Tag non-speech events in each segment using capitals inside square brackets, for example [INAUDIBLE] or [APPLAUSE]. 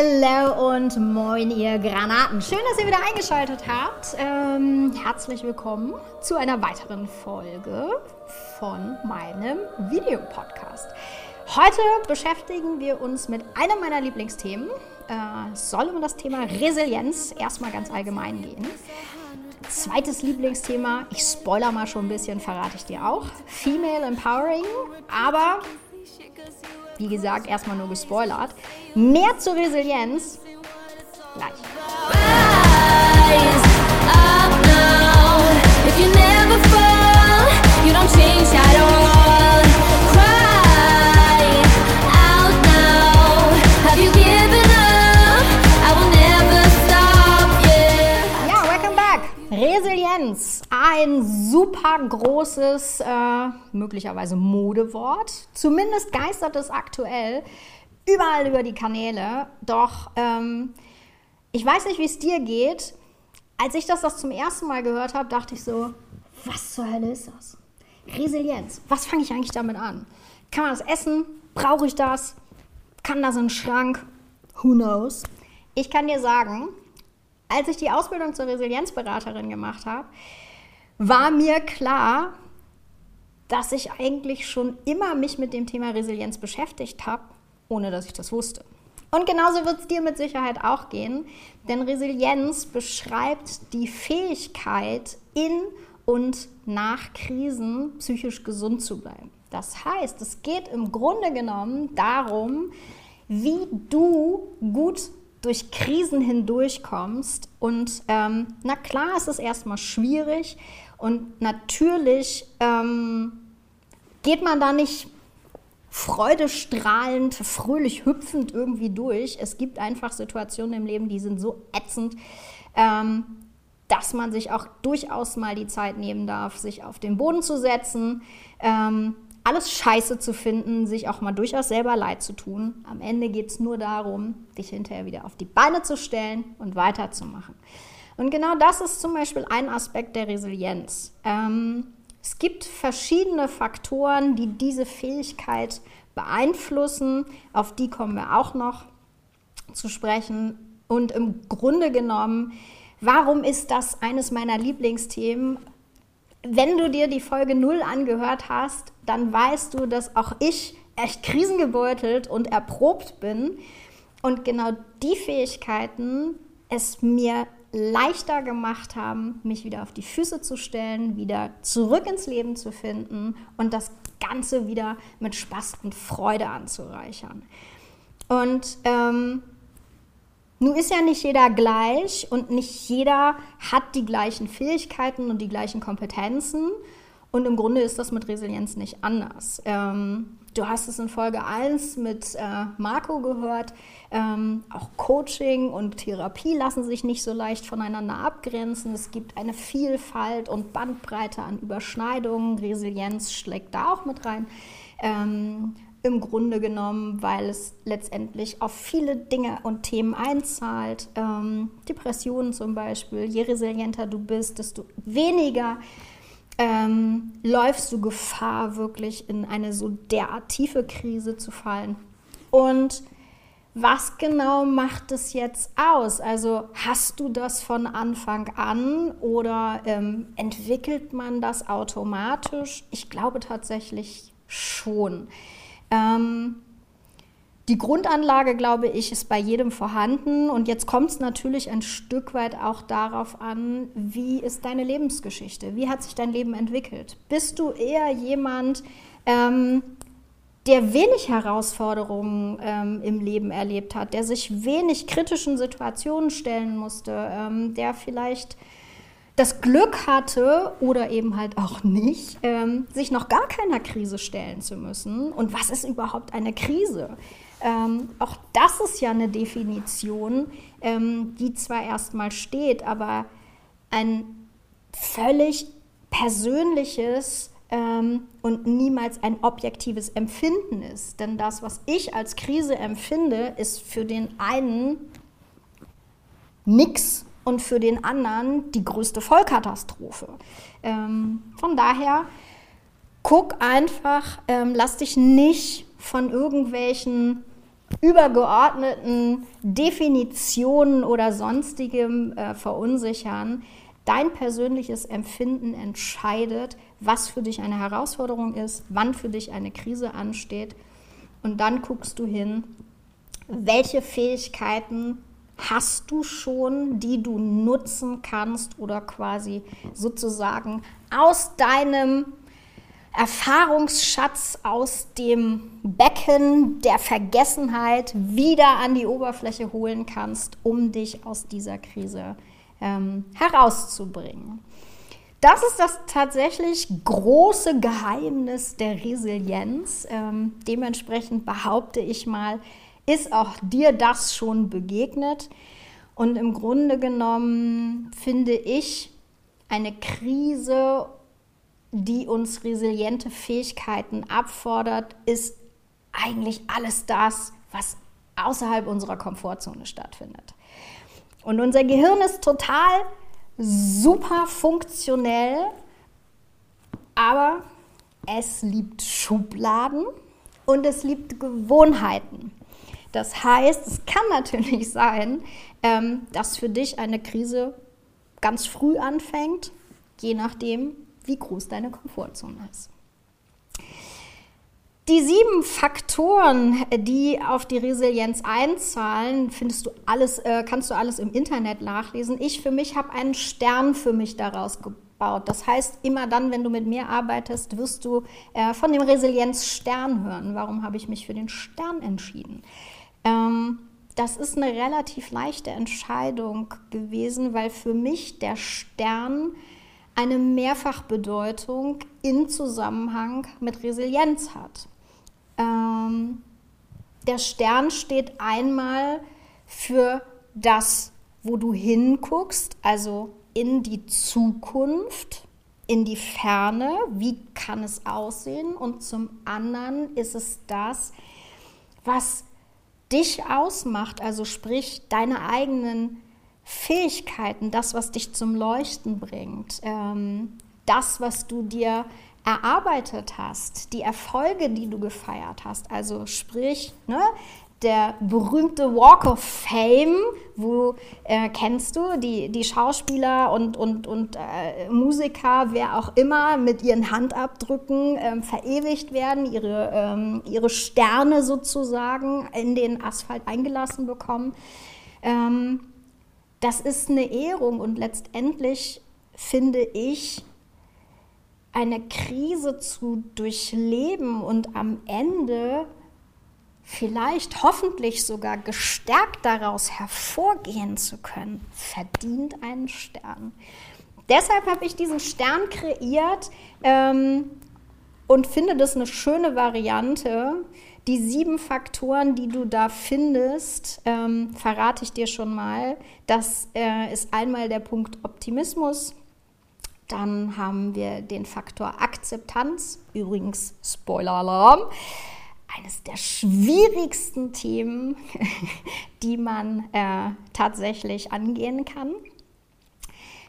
Hallo und moin, ihr Granaten. Schön, dass ihr wieder eingeschaltet habt. Ähm, herzlich willkommen zu einer weiteren Folge von meinem Videopodcast. Heute beschäftigen wir uns mit einem meiner Lieblingsthemen. Äh, soll um das Thema Resilienz erstmal ganz allgemein gehen. Zweites Lieblingsthema, ich spoiler mal schon ein bisschen, verrate ich dir auch. Female Empowering, aber wie gesagt, erstmal nur gespoilert. Mehr zur Resilienz gleich. Ein super großes, äh, möglicherweise Modewort. Zumindest geistert es aktuell überall über die Kanäle. Doch ähm, ich weiß nicht, wie es dir geht. Als ich das, das zum ersten Mal gehört habe, dachte ich so, was zur Hölle ist das? Resilienz. Was fange ich eigentlich damit an? Kann man das essen? Brauche ich das? Kann das in den Schrank? Who knows? Ich kann dir sagen, als ich die Ausbildung zur Resilienzberaterin gemacht habe, war mir klar, dass ich eigentlich schon immer mich mit dem Thema Resilienz beschäftigt habe, ohne dass ich das wusste. Und genauso wird es dir mit Sicherheit auch gehen, denn Resilienz beschreibt die Fähigkeit, in und nach Krisen psychisch gesund zu bleiben. Das heißt, es geht im Grunde genommen darum, wie du gut durch Krisen hindurchkommst. Und ähm, na klar, es ist erstmal schwierig und natürlich ähm, geht man da nicht freudestrahlend, fröhlich hüpfend irgendwie durch. Es gibt einfach Situationen im Leben, die sind so ätzend, ähm, dass man sich auch durchaus mal die Zeit nehmen darf, sich auf den Boden zu setzen, ähm, alles scheiße zu finden, sich auch mal durchaus selber leid zu tun. Am Ende geht es nur darum, dich hinterher wieder auf die Beine zu stellen und weiterzumachen. Und genau das ist zum Beispiel ein Aspekt der Resilienz. Ähm, es gibt verschiedene Faktoren, die diese Fähigkeit beeinflussen. Auf die kommen wir auch noch zu sprechen. Und im Grunde genommen, warum ist das eines meiner Lieblingsthemen? Wenn du dir die Folge 0 angehört hast, dann weißt du, dass auch ich echt krisengebeutelt und erprobt bin. Und genau die Fähigkeiten es mir leichter gemacht haben, mich wieder auf die Füße zu stellen, wieder zurück ins Leben zu finden und das Ganze wieder mit Spaß und Freude anzureichern. Und ähm, nun ist ja nicht jeder gleich und nicht jeder hat die gleichen Fähigkeiten und die gleichen Kompetenzen. Und im Grunde ist das mit Resilienz nicht anders. Ähm, du hast es in Folge 1 mit äh, Marco gehört. Ähm, auch Coaching und Therapie lassen sich nicht so leicht voneinander abgrenzen. Es gibt eine Vielfalt und Bandbreite an Überschneidungen. Resilienz schlägt da auch mit rein. Ähm, Im Grunde genommen, weil es letztendlich auf viele Dinge und Themen einzahlt. Ähm, Depressionen zum Beispiel. Je resilienter du bist, desto weniger ähm, läufst du Gefahr, wirklich in eine so derart tiefe Krise zu fallen. Und was genau macht es jetzt aus? Also hast du das von Anfang an oder ähm, entwickelt man das automatisch? Ich glaube tatsächlich schon. Ähm, die Grundanlage, glaube ich, ist bei jedem vorhanden. Und jetzt kommt es natürlich ein Stück weit auch darauf an, wie ist deine Lebensgeschichte? Wie hat sich dein Leben entwickelt? Bist du eher jemand, ähm, der wenig Herausforderungen ähm, im Leben erlebt hat, der sich wenig kritischen Situationen stellen musste, ähm, der vielleicht das Glück hatte oder eben halt auch nicht, ähm, sich noch gar keiner Krise stellen zu müssen. Und was ist überhaupt eine Krise? Ähm, auch das ist ja eine Definition, ähm, die zwar erstmal steht, aber ein völlig persönliches ähm, und niemals ein objektives Empfinden ist. Denn das, was ich als Krise empfinde, ist für den einen nichts und für den anderen die größte Vollkatastrophe. Ähm, von daher, guck einfach, ähm, lass dich nicht von irgendwelchen übergeordneten Definitionen oder sonstigem äh, verunsichern. Dein persönliches Empfinden entscheidet, was für dich eine Herausforderung ist, wann für dich eine Krise ansteht. Und dann guckst du hin, welche Fähigkeiten hast du schon, die du nutzen kannst oder quasi sozusagen aus deinem Erfahrungsschatz aus dem Becken der Vergessenheit wieder an die Oberfläche holen kannst, um dich aus dieser Krise ähm, herauszubringen. Das ist das tatsächlich große Geheimnis der Resilienz. Ähm, dementsprechend behaupte ich mal, ist auch dir das schon begegnet. Und im Grunde genommen finde ich eine Krise, die uns resiliente Fähigkeiten abfordert, ist eigentlich alles das, was außerhalb unserer Komfortzone stattfindet. Und unser Gehirn ist total super funktionell, aber es liebt Schubladen und es liebt Gewohnheiten. Das heißt, es kann natürlich [LAUGHS] sein, ähm, dass für dich eine Krise ganz früh anfängt, je nachdem, wie groß deine Komfortzone ist. Die sieben Faktoren, die auf die Resilienz einzahlen, findest du alles, äh, kannst du alles im Internet nachlesen. Ich für mich habe einen Stern für mich daraus gebaut. Das heißt, immer dann, wenn du mit mir arbeitest, wirst du äh, von dem Resilienzstern hören. Warum habe ich mich für den Stern entschieden? Ähm, das ist eine relativ leichte Entscheidung gewesen, weil für mich der Stern eine Mehrfachbedeutung in Zusammenhang mit Resilienz hat. Ähm, der Stern steht einmal für das, wo du hinguckst, also in die Zukunft, in die Ferne, wie kann es aussehen? Und zum anderen ist es das, was dich ausmacht, also sprich deine eigenen Fähigkeiten, das, was dich zum Leuchten bringt, ähm, das, was du dir erarbeitet hast, die Erfolge, die du gefeiert hast. Also sprich, ne, der berühmte Walk of Fame, wo äh, kennst du die, die Schauspieler und, und, und äh, Musiker, wer auch immer, mit ihren Handabdrücken ähm, verewigt werden, ihre, ähm, ihre Sterne sozusagen in den Asphalt eingelassen bekommen. Ähm, das ist eine Ehrung und letztendlich finde ich, eine Krise zu durchleben und am Ende vielleicht hoffentlich sogar gestärkt daraus hervorgehen zu können, verdient einen Stern. Deshalb habe ich diesen Stern kreiert ähm, und finde das eine schöne Variante. Die sieben Faktoren, die du da findest, ähm, verrate ich dir schon mal. Das äh, ist einmal der Punkt Optimismus, dann haben wir den Faktor Akzeptanz, übrigens Spoiler-Alarm, eines der schwierigsten Themen, [LAUGHS] die man äh, tatsächlich angehen kann.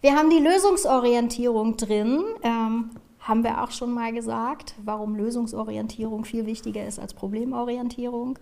Wir haben die Lösungsorientierung drin, ähm, haben wir auch schon mal gesagt, warum Lösungsorientierung viel wichtiger ist als Problemorientierung.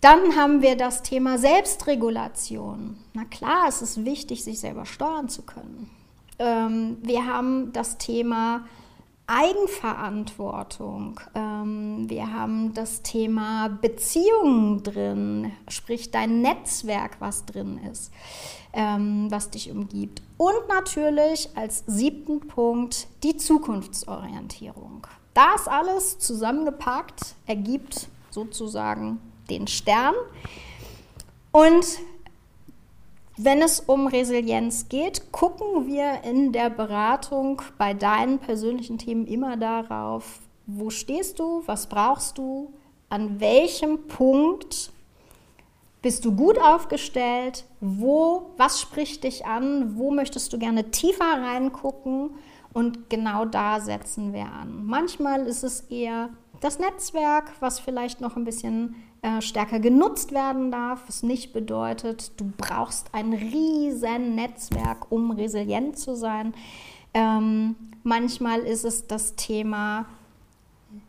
Dann haben wir das Thema Selbstregulation. Na klar, es ist wichtig, sich selber steuern zu können. Ähm, wir haben das Thema Eigenverantwortung. Ähm, wir haben das Thema Beziehungen drin, sprich dein Netzwerk, was drin ist, ähm, was dich umgibt. Und natürlich als siebten Punkt die Zukunftsorientierung. Das alles zusammengepackt ergibt sozusagen den Stern. Und wenn es um Resilienz geht, gucken wir in der Beratung bei deinen persönlichen Themen immer darauf, wo stehst du, was brauchst du, an welchem Punkt bist du gut aufgestellt, wo, was spricht dich an, wo möchtest du gerne tiefer reingucken und genau da setzen wir an. Manchmal ist es eher das Netzwerk, was vielleicht noch ein bisschen äh, stärker genutzt werden darf, was nicht bedeutet, du brauchst ein riesen Netzwerk, um resilient zu sein. Ähm, manchmal ist es das Thema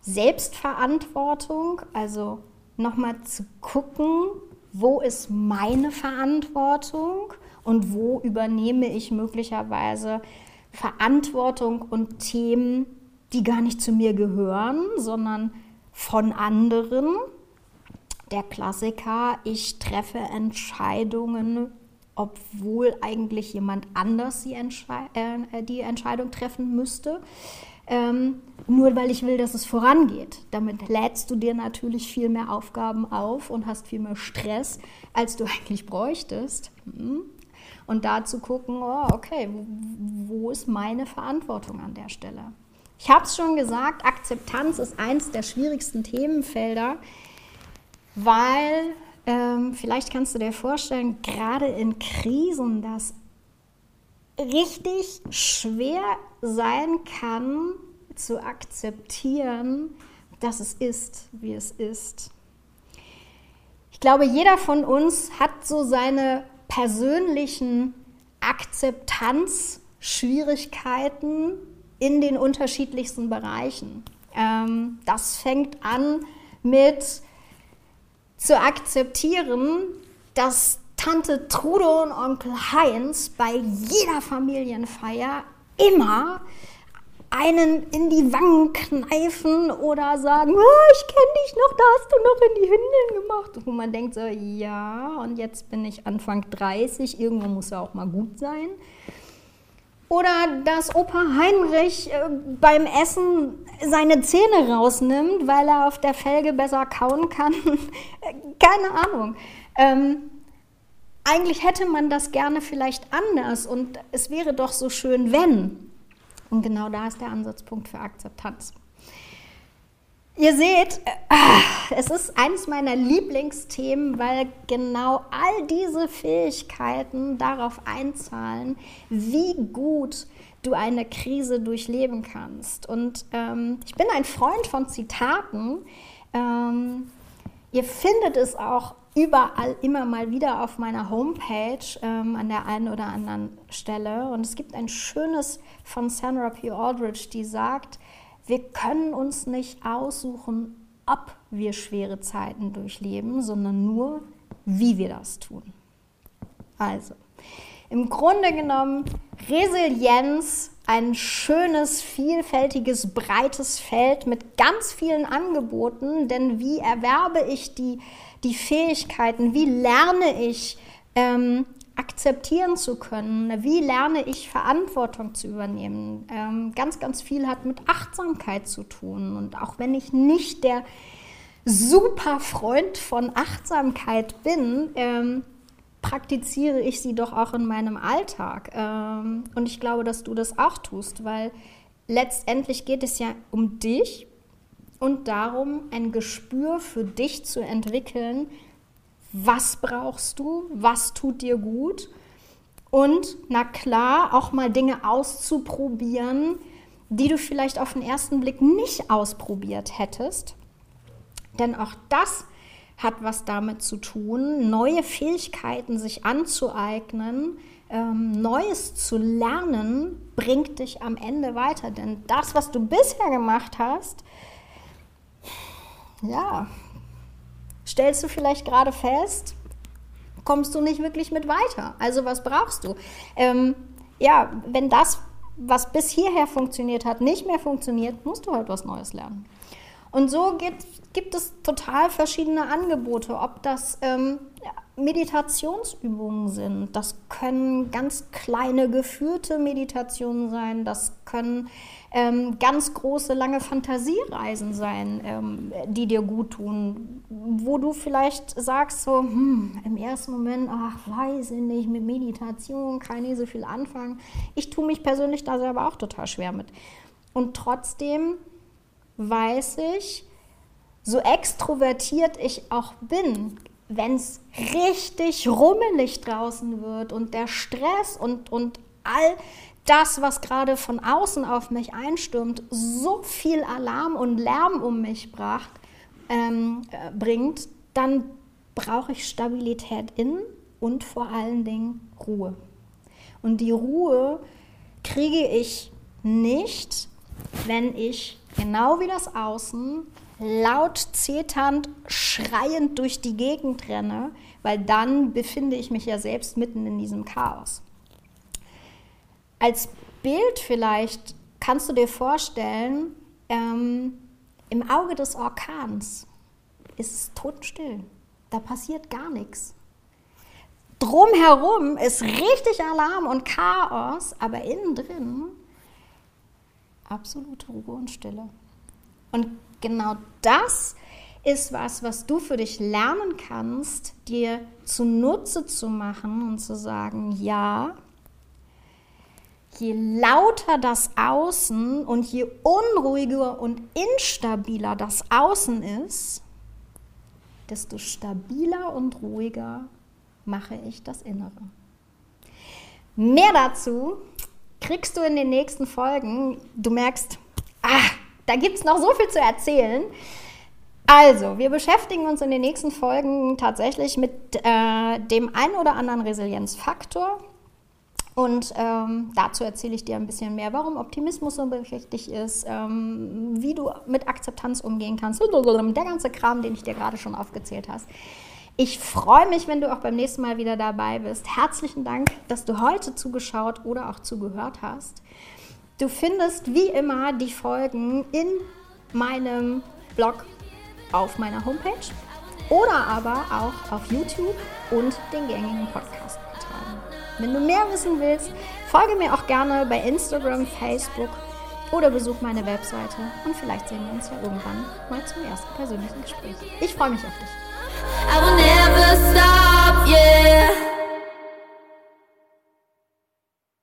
Selbstverantwortung, also nochmal zu gucken, wo ist meine Verantwortung und wo übernehme ich möglicherweise Verantwortung und Themen, die gar nicht zu mir gehören, sondern von anderen. Der Klassiker, ich treffe Entscheidungen, obwohl eigentlich jemand anders die, Entschei äh, die Entscheidung treffen müsste. Ähm, nur weil ich will, dass es vorangeht. Damit lädst du dir natürlich viel mehr Aufgaben auf und hast viel mehr Stress, als du [LAUGHS] eigentlich bräuchtest. Hm? Und da zu gucken, oh, okay, wo ist meine Verantwortung an der Stelle? Ich habe es schon gesagt, Akzeptanz ist eins der schwierigsten Themenfelder, weil ähm, vielleicht kannst du dir vorstellen, gerade in Krisen, dass richtig schwer sein kann zu akzeptieren, dass es ist, wie es ist. Ich glaube, jeder von uns hat so seine persönlichen Akzeptanzschwierigkeiten in den unterschiedlichsten Bereichen. Ähm, das fängt an mit zu akzeptieren, dass Tante Trude und Onkel Heinz bei jeder Familienfeier immer einen in die Wangen kneifen oder sagen, oh, ich kenne dich noch, da hast du noch in die Hündin gemacht. Wo man denkt so, ja, und jetzt bin ich Anfang 30, irgendwo muss er auch mal gut sein. Oder dass Opa Heinrich äh, beim Essen seine Zähne rausnimmt, weil er auf der Felge besser kauen kann. [LAUGHS] Keine Ahnung. Ähm, eigentlich hätte man das gerne vielleicht anders und es wäre doch so schön, wenn. Und genau da ist der Ansatzpunkt für Akzeptanz. Ihr seht, äh, es ist eines meiner Lieblingsthemen, weil genau all diese Fähigkeiten darauf einzahlen, wie gut du eine Krise durchleben kannst. Und ähm, ich bin ein Freund von Zitaten. Ähm, ihr findet es auch überall immer mal wieder auf meiner Homepage ähm, an der einen oder anderen Stelle. Und es gibt ein schönes von Sandra P. Aldridge, die sagt, wir können uns nicht aussuchen, ob wir schwere Zeiten durchleben, sondern nur, wie wir das tun. Also, im Grunde genommen Resilienz, ein schönes, vielfältiges, breites Feld mit ganz vielen Angeboten, denn wie erwerbe ich die, die Fähigkeiten, wie lerne ich ähm, akzeptieren zu können. Wie lerne ich Verantwortung zu übernehmen? Ähm, ganz, ganz viel hat mit Achtsamkeit zu tun. Und auch wenn ich nicht der super Freund von Achtsamkeit bin, ähm, praktiziere ich sie doch auch in meinem Alltag. Ähm, und ich glaube, dass du das auch tust, weil letztendlich geht es ja um dich und darum, ein Gespür für dich zu entwickeln, was brauchst du, was tut dir gut und na klar auch mal Dinge auszuprobieren, die du vielleicht auf den ersten Blick nicht ausprobiert hättest. Denn auch das hat was damit zu tun, neue Fähigkeiten sich anzueignen, ähm, Neues zu lernen, bringt dich am Ende weiter. Denn das, was du bisher gemacht hast, ja, stellst du vielleicht gerade fest, kommst du nicht wirklich mit weiter. Also was brauchst du? Ähm, ja, wenn das, was bis hierher funktioniert hat, nicht mehr funktioniert, musst du halt was Neues lernen. Und so gibt, gibt es total verschiedene Angebote, ob das ähm, Meditationsübungen sind, das können ganz kleine geführte Meditationen sein, das können ähm, ganz große, lange Fantasiereisen sein, ähm, die dir gut tun, wo du vielleicht sagst so, hm, im ersten Moment, ach, weiß ich nicht, mit Meditation kann ich so viel anfangen. Ich tue mich persönlich da selber auch total schwer mit. Und trotzdem weiß ich, so extrovertiert ich auch bin, wenn es richtig rummelig draußen wird und der Stress und, und all das, was gerade von außen auf mich einstürmt, so viel Alarm und Lärm um mich bracht, ähm, äh, bringt, dann brauche ich Stabilität in und vor allen Dingen Ruhe. Und die Ruhe kriege ich nicht, wenn ich genau wie das Außen laut zeternd, schreiend durch die Gegend renne, weil dann befinde ich mich ja selbst mitten in diesem Chaos. Als Bild vielleicht kannst du dir vorstellen, ähm, im Auge des Orkans ist es totenstill. Da passiert gar nichts. Drumherum ist richtig Alarm und Chaos, aber innen drin absolute Ruhe und Stille. Und genau das ist was, was du für dich lernen kannst, dir zunutze zu machen und zu sagen, ja, je lauter das Außen und je unruhiger und instabiler das Außen ist, desto stabiler und ruhiger mache ich das Innere. Mehr dazu kriegst du in den nächsten Folgen. Du merkst, ah, da gibt es noch so viel zu erzählen. Also, wir beschäftigen uns in den nächsten Folgen tatsächlich mit äh, dem einen oder anderen Resilienzfaktor. Und ähm, dazu erzähle ich dir ein bisschen mehr, warum Optimismus so wichtig ist, ähm, wie du mit Akzeptanz umgehen kannst, der ganze Kram, den ich dir gerade schon aufgezählt hast. Ich freue mich, wenn du auch beim nächsten Mal wieder dabei bist. Herzlichen Dank, dass du heute zugeschaut oder auch zugehört hast. Du findest wie immer die Folgen in meinem Blog auf meiner Homepage oder aber auch auf YouTube und den gängigen Podcast-Portalen. Wenn du mehr wissen willst, folge mir auch gerne bei Instagram, Facebook oder besuch meine Webseite und vielleicht sehen wir uns ja irgendwann mal zum ersten persönlichen Gespräch. Ich freue mich auf dich.